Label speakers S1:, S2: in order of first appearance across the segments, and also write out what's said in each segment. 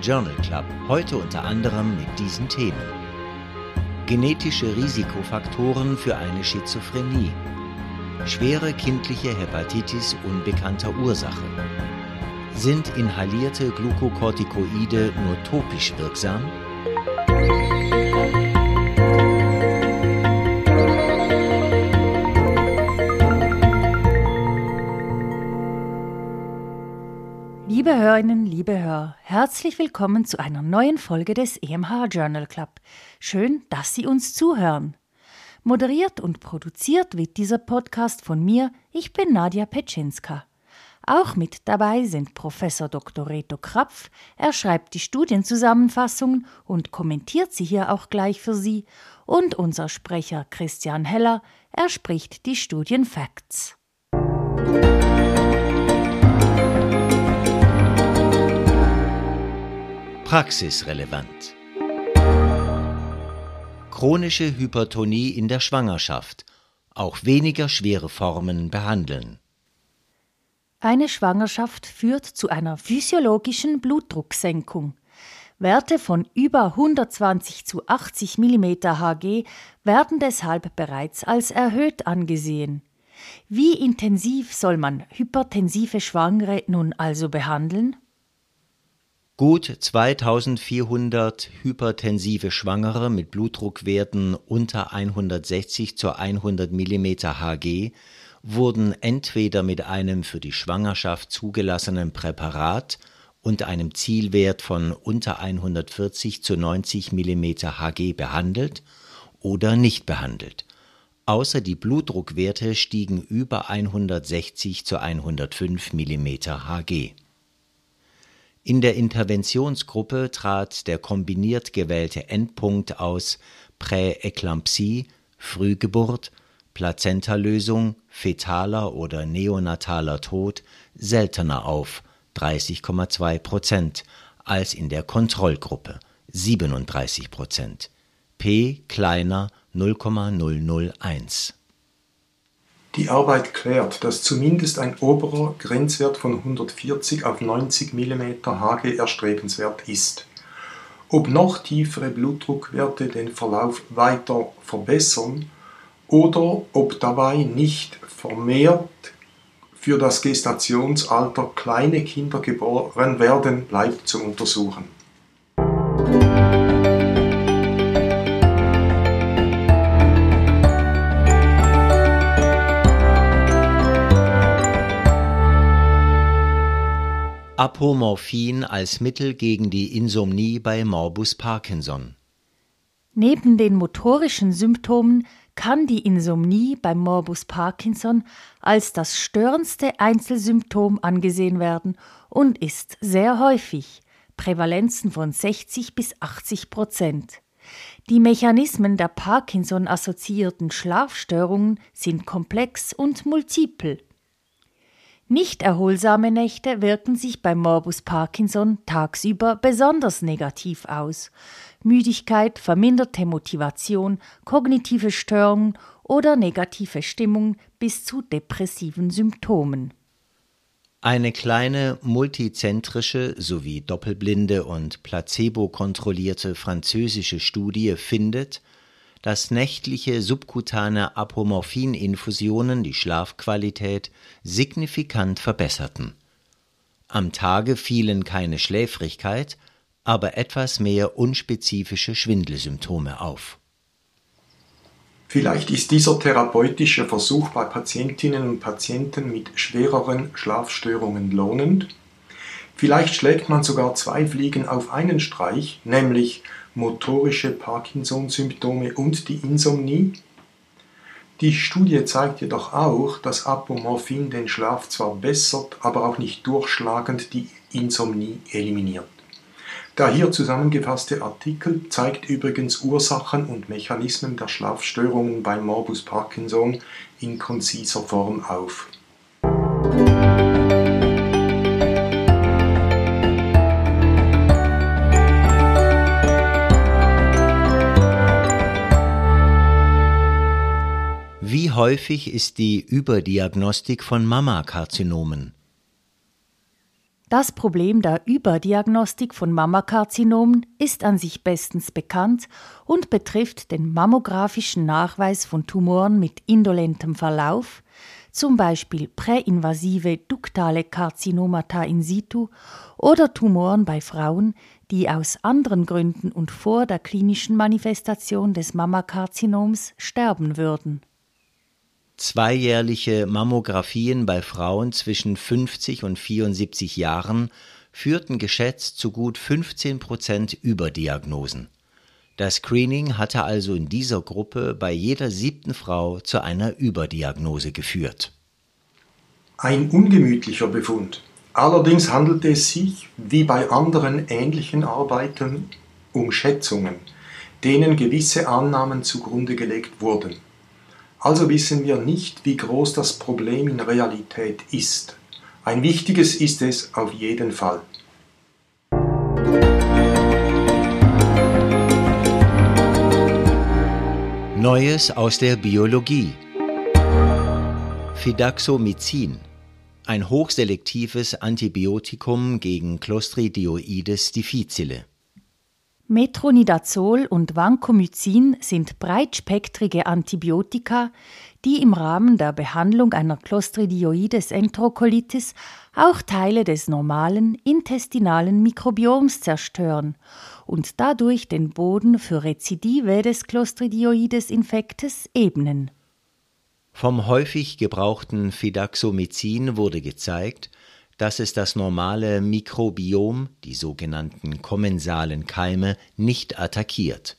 S1: Journal Club, heute unter anderem mit diesen Themen. Genetische Risikofaktoren für eine Schizophrenie. Schwere kindliche Hepatitis unbekannter Ursache. Sind inhalierte Glukokortikoide nur topisch wirksam?
S2: Liebe Hörer, herzlich willkommen zu einer neuen Folge des EMH Journal Club. Schön, dass Sie uns zuhören. Moderiert und produziert wird dieser Podcast von mir. Ich bin Nadja Petschinska. Auch mit dabei sind Professor Dr. Reto Krapf. Er schreibt die Studienzusammenfassungen und kommentiert sie hier auch gleich für Sie. Und unser Sprecher Christian Heller. Er spricht die Studienfacts.
S1: Praxisrelevant. Chronische Hypertonie in der Schwangerschaft. Auch weniger schwere Formen behandeln.
S2: Eine Schwangerschaft führt zu einer physiologischen Blutdrucksenkung. Werte von über 120 zu 80 mm Hg werden deshalb bereits als erhöht angesehen. Wie intensiv soll man hypertensive Schwangere nun also behandeln?
S1: Gut 2400 hypertensive Schwangere mit Blutdruckwerten unter 160 zu 100 mm Hg wurden entweder mit einem für die Schwangerschaft zugelassenen Präparat und einem Zielwert von unter 140 zu 90 mm Hg behandelt oder nicht behandelt. Außer die Blutdruckwerte stiegen über 160 zu 105 mm Hg. In der Interventionsgruppe trat der kombiniert gewählte Endpunkt aus Präeklampsie, Frühgeburt, Plazentalösung, fetaler oder neonataler Tod seltener auf (30,2 Prozent) als in der Kontrollgruppe (37 Prozent), p kleiner 0,001
S3: die Arbeit klärt, dass zumindest ein oberer Grenzwert von 140 auf 90 mm Hg erstrebenswert ist. Ob noch tiefere Blutdruckwerte den Verlauf weiter verbessern oder ob dabei nicht vermehrt für das Gestationsalter kleine Kinder geboren werden, bleibt zu untersuchen.
S1: Apomorphin als Mittel gegen die Insomnie bei Morbus Parkinson.
S2: Neben den motorischen Symptomen kann die Insomnie beim Morbus Parkinson als das störendste Einzelsymptom angesehen werden und ist sehr häufig, Prävalenzen von 60 bis 80 Prozent. Die Mechanismen der Parkinson-assoziierten Schlafstörungen sind komplex und multiple. Nicht erholsame Nächte wirken sich beim Morbus Parkinson tagsüber besonders negativ aus. Müdigkeit, verminderte Motivation, kognitive Störungen oder negative Stimmung bis zu depressiven Symptomen.
S1: Eine kleine multizentrische sowie doppelblinde und placebo-kontrollierte französische Studie findet, dass nächtliche subkutane Apomorphin-Infusionen die Schlafqualität signifikant verbesserten. Am Tage fielen keine Schläfrigkeit, aber etwas mehr unspezifische Schwindelsymptome auf.
S3: Vielleicht ist dieser therapeutische Versuch bei Patientinnen und Patienten mit schwereren Schlafstörungen lohnend. Vielleicht schlägt man sogar zwei Fliegen auf einen Streich, nämlich motorische Parkinson-Symptome und die Insomnie. Die Studie zeigt jedoch auch, dass Apomorphin den Schlaf zwar bessert, aber auch nicht durchschlagend die Insomnie eliminiert. Der hier zusammengefasste Artikel zeigt übrigens Ursachen und Mechanismen der Schlafstörungen beim Morbus Parkinson in konziser Form auf.
S1: Häufig ist die Überdiagnostik von Mammakarzinomen?
S2: Das Problem der Überdiagnostik von Mammakarzinomen ist an sich bestens bekannt und betrifft den mammografischen Nachweis von Tumoren mit indolentem Verlauf, zum Beispiel präinvasive duktale Karzinomata in situ oder Tumoren bei Frauen, die aus anderen Gründen und vor der klinischen Manifestation des Mammakarzinoms sterben würden.
S1: Zweijährliche Mammographien bei Frauen zwischen 50 und 74 Jahren führten geschätzt zu gut 15 Prozent Überdiagnosen. Das Screening hatte also in dieser Gruppe bei jeder siebten Frau zu einer Überdiagnose geführt.
S3: Ein ungemütlicher Befund. Allerdings handelte es sich, wie bei anderen ähnlichen Arbeiten, um Schätzungen, denen gewisse Annahmen zugrunde gelegt wurden. Also wissen wir nicht, wie groß das Problem in Realität ist. Ein wichtiges ist es auf jeden Fall.
S1: Neues aus der Biologie. Fidaxomycin, ein hochselektives Antibiotikum gegen Clostridioides difficile.
S2: Metronidazol und Vancomycin sind breitspektrige Antibiotika, die im Rahmen der Behandlung einer Clostridioides enterocolitis auch Teile des normalen intestinalen Mikrobioms zerstören und dadurch den Boden für Rezidive des Clostridioides Infektes ebnen.
S1: Vom häufig gebrauchten Fidaxomycin wurde gezeigt, dass es das normale Mikrobiom, die sogenannten kommensalen Keime, nicht attackiert.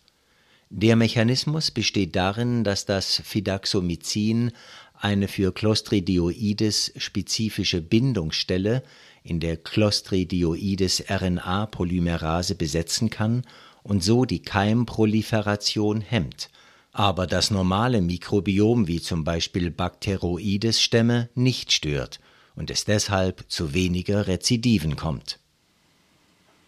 S1: Der Mechanismus besteht darin, dass das Fidaxomycin eine für Clostridioides spezifische Bindungsstelle in der Clostridioides RNA-Polymerase besetzen kann und so die Keimproliferation hemmt, aber das normale Mikrobiom wie zum Beispiel Bacteroides-Stämme nicht stört und es deshalb zu weniger Rezidiven kommt.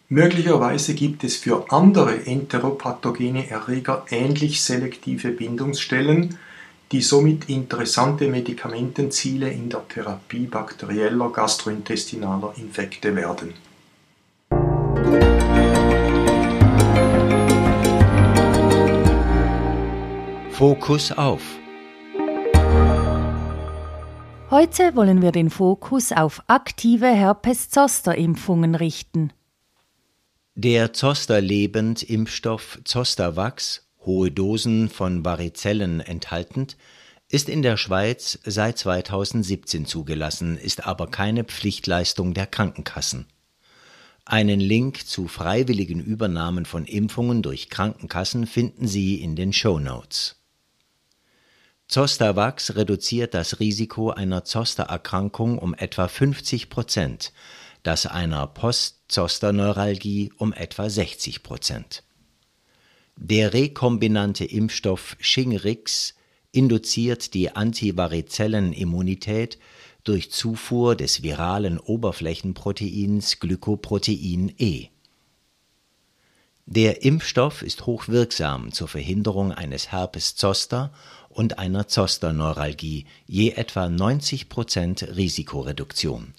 S3: Möglicherweise gibt es für andere enteropathogene Erreger ähnlich selektive Bindungsstellen, die somit interessante Medikamentenziele in der Therapie bakterieller gastrointestinaler Infekte werden.
S1: Fokus auf
S2: Heute wollen wir den Fokus auf aktive Herpes-Zoster-Impfungen richten.
S1: Der Zoster-Lebend-Impfstoff Zostavax, hohe Dosen von Varizellen enthaltend, ist in der Schweiz seit 2017 zugelassen, ist aber keine Pflichtleistung der Krankenkassen. Einen Link zu freiwilligen Übernahmen von Impfungen durch Krankenkassen finden Sie in den Show Notes. Zostavax reduziert das Risiko einer Zostererkrankung um etwa 50 Prozent, das einer Postzosterneuralgie um etwa 60 Prozent. Der rekombinante Impfstoff Shingrix induziert die Antivarizellenimmunität durch Zufuhr des viralen Oberflächenproteins Glykoprotein E. Der Impfstoff ist hochwirksam zur Verhinderung eines Herpes Zoster und einer Zosterneuralgie, je etwa 90 Prozent Risikoreduktion.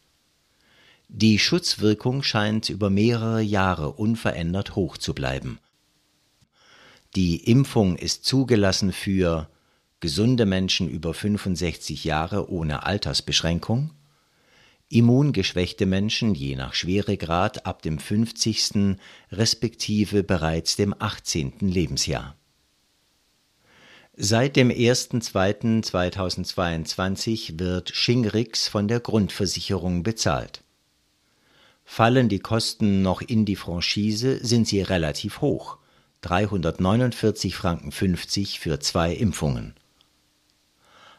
S1: Die Schutzwirkung scheint über mehrere Jahre unverändert hoch zu bleiben. Die Impfung ist zugelassen für gesunde Menschen über 65 Jahre ohne Altersbeschränkung, immungeschwächte Menschen je nach Schweregrad ab dem 50. respektive bereits dem 18. Lebensjahr. Seit dem 01.02.2022 wird Shingrix von der Grundversicherung bezahlt. Fallen die Kosten noch in die Franchise, sind sie relativ hoch. 349 Franken 50 für zwei Impfungen.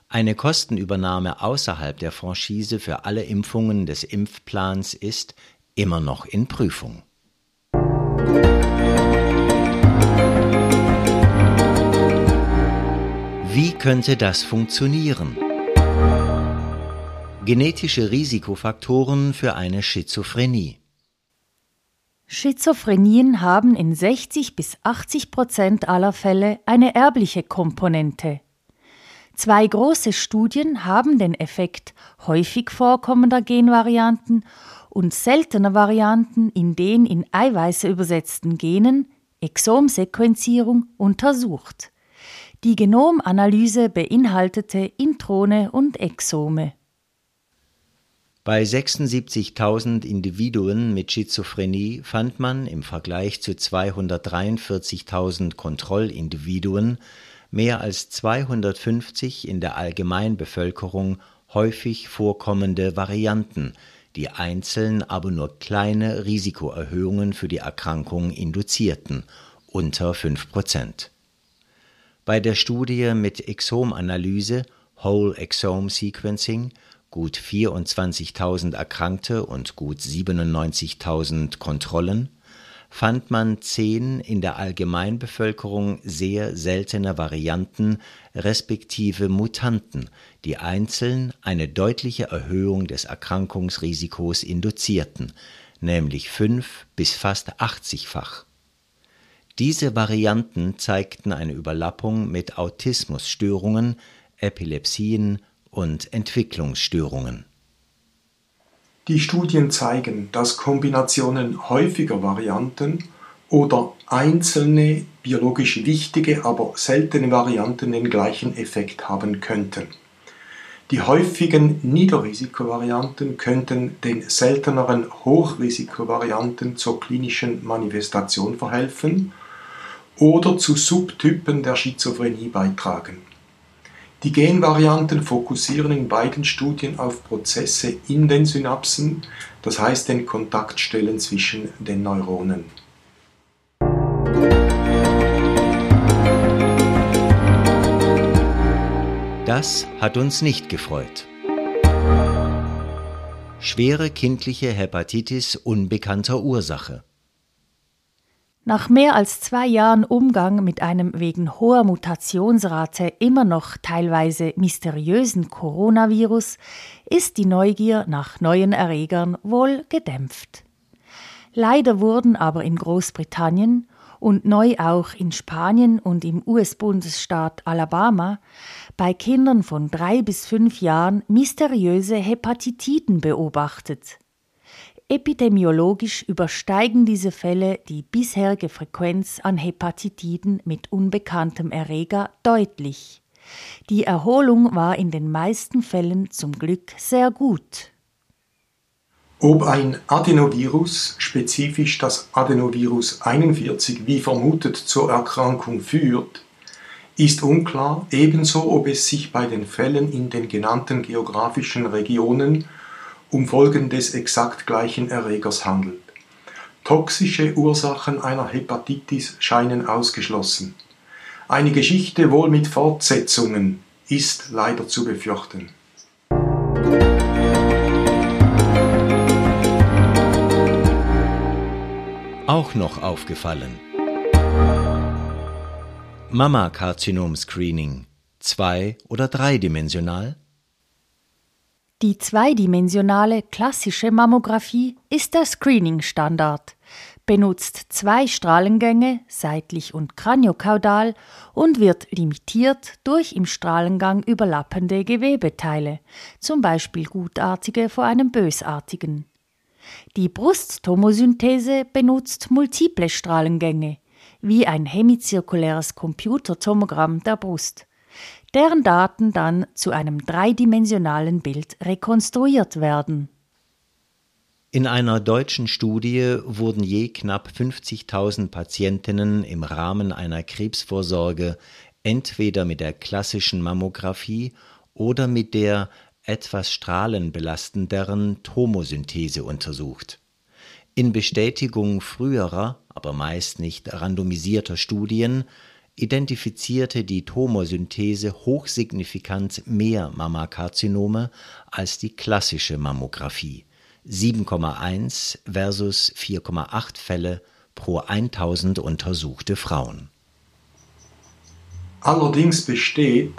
S1: Eine Kostenübernahme außerhalb der Franchise für alle Impfungen des Impfplans ist immer noch in Prüfung. Wie könnte das funktionieren? Genetische Risikofaktoren für eine Schizophrenie.
S2: Schizophrenien haben in 60 bis 80 Prozent aller Fälle eine erbliche Komponente. Zwei große Studien haben den Effekt häufig vorkommender Genvarianten und seltene Varianten in den in Eiweiße übersetzten Genen, Exomsequenzierung, untersucht. Die Genomanalyse beinhaltete Introne und Exome.
S1: Bei 76.000 Individuen mit Schizophrenie fand man im Vergleich zu 243.000 Kontrollindividuen mehr als 250 in der Allgemeinbevölkerung häufig vorkommende Varianten, die einzeln aber nur kleine Risikoerhöhungen für die Erkrankung induzierten, unter 5 Prozent. Bei der Studie mit Exomanalyse Whole Exome Sequencing gut 24.000 Erkrankte und gut 97.000 Kontrollen, fand man zehn in der Allgemeinbevölkerung sehr seltene Varianten respektive Mutanten, die einzeln eine deutliche Erhöhung des Erkrankungsrisikos induzierten, nämlich fünf bis fast 80-fach. Diese Varianten zeigten eine Überlappung mit Autismusstörungen, Epilepsien und Entwicklungsstörungen.
S3: Die Studien zeigen, dass Kombinationen häufiger Varianten oder einzelne biologisch wichtige, aber seltene Varianten den gleichen Effekt haben könnten. Die häufigen Niederrisikovarianten könnten den selteneren Hochrisikovarianten zur klinischen Manifestation verhelfen oder zu Subtypen der Schizophrenie beitragen. Die Genvarianten fokussieren in beiden Studien auf Prozesse in den Synapsen, das heißt den Kontaktstellen zwischen den Neuronen.
S1: Das hat uns nicht gefreut. Schwere kindliche Hepatitis unbekannter Ursache.
S2: Nach mehr als zwei Jahren Umgang mit einem wegen hoher Mutationsrate immer noch teilweise mysteriösen Coronavirus ist die Neugier nach neuen Erregern wohl gedämpft. Leider wurden aber in Großbritannien und neu auch in Spanien und im US-Bundesstaat Alabama bei Kindern von drei bis fünf Jahren mysteriöse Hepatitiden beobachtet. Epidemiologisch übersteigen diese Fälle die bisherige Frequenz an Hepatitiden mit unbekanntem Erreger deutlich. Die Erholung war in den meisten Fällen zum Glück sehr gut.
S3: Ob ein Adenovirus, spezifisch das Adenovirus 41, wie vermutet zur Erkrankung führt, ist unklar, ebenso ob es sich bei den Fällen in den genannten geografischen Regionen um Folgen des exakt gleichen Erregers handelt. Toxische Ursachen einer Hepatitis scheinen ausgeschlossen. Eine Geschichte wohl mit Fortsetzungen ist leider zu befürchten.
S1: Auch noch aufgefallen. Mammakarzinom-Screening, zwei- oder dreidimensional?
S2: Die zweidimensionale klassische Mammographie ist der Screening-Standard, benutzt zwei Strahlengänge, seitlich und kraniokaudal, und wird limitiert durch im Strahlengang überlappende Gewebeteile, zum Beispiel gutartige vor einem bösartigen. Die Brusttomosynthese benutzt multiple Strahlengänge, wie ein hemizirkuläres Computertomogramm der Brust deren Daten dann zu einem dreidimensionalen Bild rekonstruiert werden.
S1: In einer deutschen Studie wurden je knapp 50.000 Patientinnen im Rahmen einer Krebsvorsorge entweder mit der klassischen Mammographie oder mit der etwas strahlenbelastenderen Tomosynthese untersucht. In Bestätigung früherer, aber meist nicht randomisierter Studien identifizierte die Tomosynthese hochsignifikant mehr Mammakarzinome als die klassische Mammographie (7,1 versus 4,8 Fälle pro 1000 untersuchte Frauen).
S3: Allerdings besteht,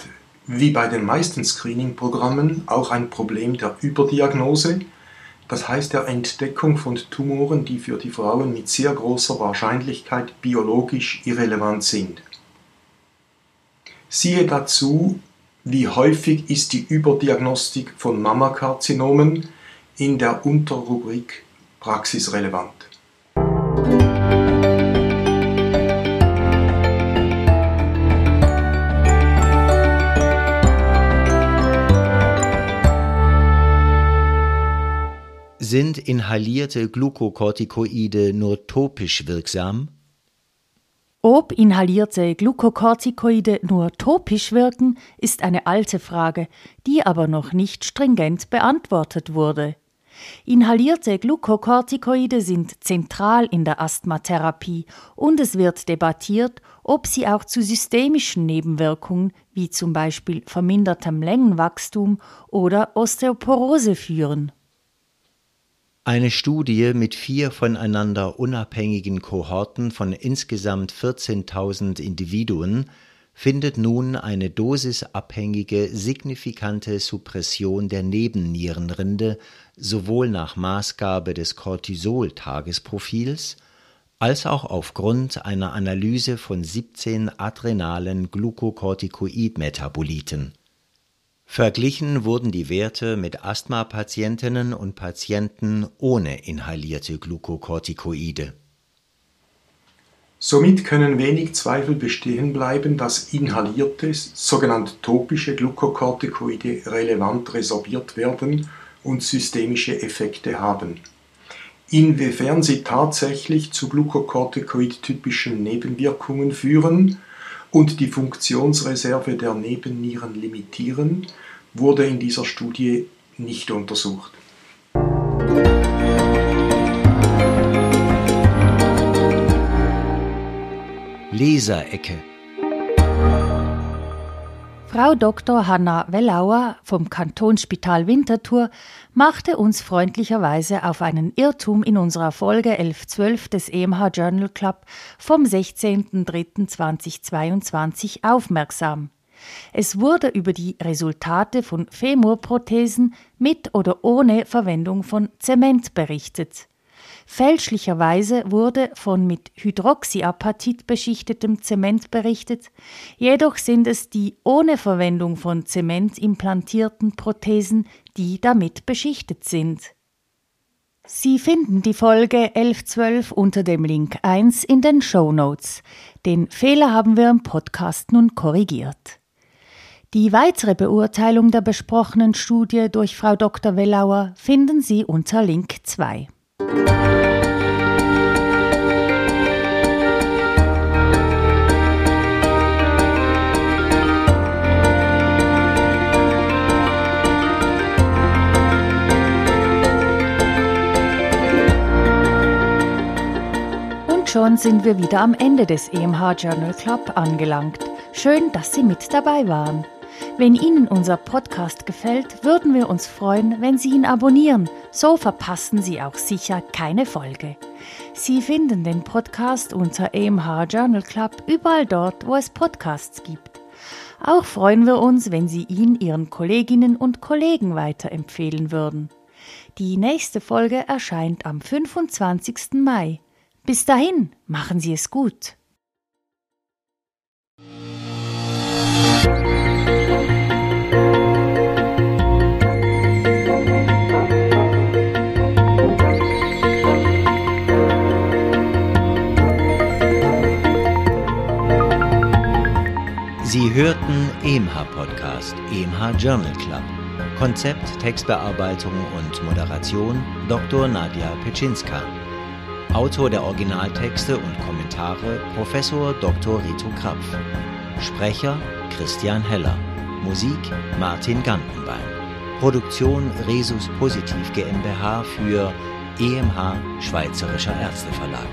S3: wie bei den meisten Screening-Programmen, auch ein Problem der Überdiagnose, das heißt der Entdeckung von Tumoren, die für die Frauen mit sehr großer Wahrscheinlichkeit biologisch irrelevant sind Siehe dazu, wie häufig ist die Überdiagnostik von Mammakarzinomen, in der Unterrubrik Praxisrelevant.
S1: Sind inhalierte Glukokortikoide nur topisch wirksam?
S2: Ob inhalierte Glukokortikoide nur topisch wirken, ist eine alte Frage, die aber noch nicht stringent beantwortet wurde. Inhalierte Glukokortikoide sind zentral in der Asthmatherapie und es wird debattiert, ob sie auch zu systemischen Nebenwirkungen wie zum Beispiel vermindertem Längenwachstum oder Osteoporose führen.
S1: Eine Studie mit vier voneinander unabhängigen Kohorten von insgesamt 14.000 Individuen findet nun eine dosisabhängige signifikante Suppression der Nebennierenrinde sowohl nach Maßgabe des Cortisol-Tagesprofils als auch aufgrund einer Analyse von 17 adrenalen Glukokortikoid-Metaboliten Verglichen wurden die Werte mit Asthma-Patientinnen und Patienten ohne inhalierte Glukokortikoide.
S3: Somit können wenig Zweifel bestehen bleiben, dass inhalierte, sogenannte topische Glukokortikoide relevant resorbiert werden und systemische Effekte haben. Inwiefern sie tatsächlich zu Glukokortikoid-typischen Nebenwirkungen führen und die Funktionsreserve der Nebennieren limitieren, wurde in dieser Studie nicht untersucht.
S1: Leserecke
S2: Frau Dr. Hanna Wellauer vom Kantonsspital Winterthur machte uns freundlicherweise auf einen Irrtum in unserer Folge 1112 des EMH Journal Club vom 16.03.2022 aufmerksam. Es wurde über die Resultate von Femurprothesen mit oder ohne Verwendung von Zement berichtet. Fälschlicherweise wurde von mit Hydroxyapatit beschichtetem Zement berichtet, jedoch sind es die ohne Verwendung von Zement implantierten Prothesen, die damit beschichtet sind. Sie finden die Folge 1112 unter dem Link 1 in den Show Notes. Den Fehler haben wir im Podcast nun korrigiert. Die weitere Beurteilung der besprochenen Studie durch Frau Dr. Wellauer finden Sie unter Link 2. schon sind wir wieder am Ende des EMH Journal Club angelangt. Schön, dass Sie mit dabei waren. Wenn Ihnen unser Podcast gefällt, würden wir uns freuen, wenn Sie ihn abonnieren. So verpassen Sie auch sicher keine Folge. Sie finden den Podcast unter EMH Journal Club überall dort, wo es Podcasts gibt. Auch freuen wir uns, wenn Sie ihn Ihren Kolleginnen und Kollegen weiterempfehlen würden. Die nächste Folge erscheint am 25. Mai. Bis dahin, machen Sie es gut.
S1: Sie hörten EMH Podcast, EMH Journal Club. Konzept, Textbearbeitung und Moderation Dr. Nadja Petschinska. Autor der Originaltexte und Kommentare Professor Dr. Rito Krapf. Sprecher Christian Heller. Musik Martin Gantenbein. Produktion Resus Positiv GmbH für EMH Schweizerischer Ärzteverlag.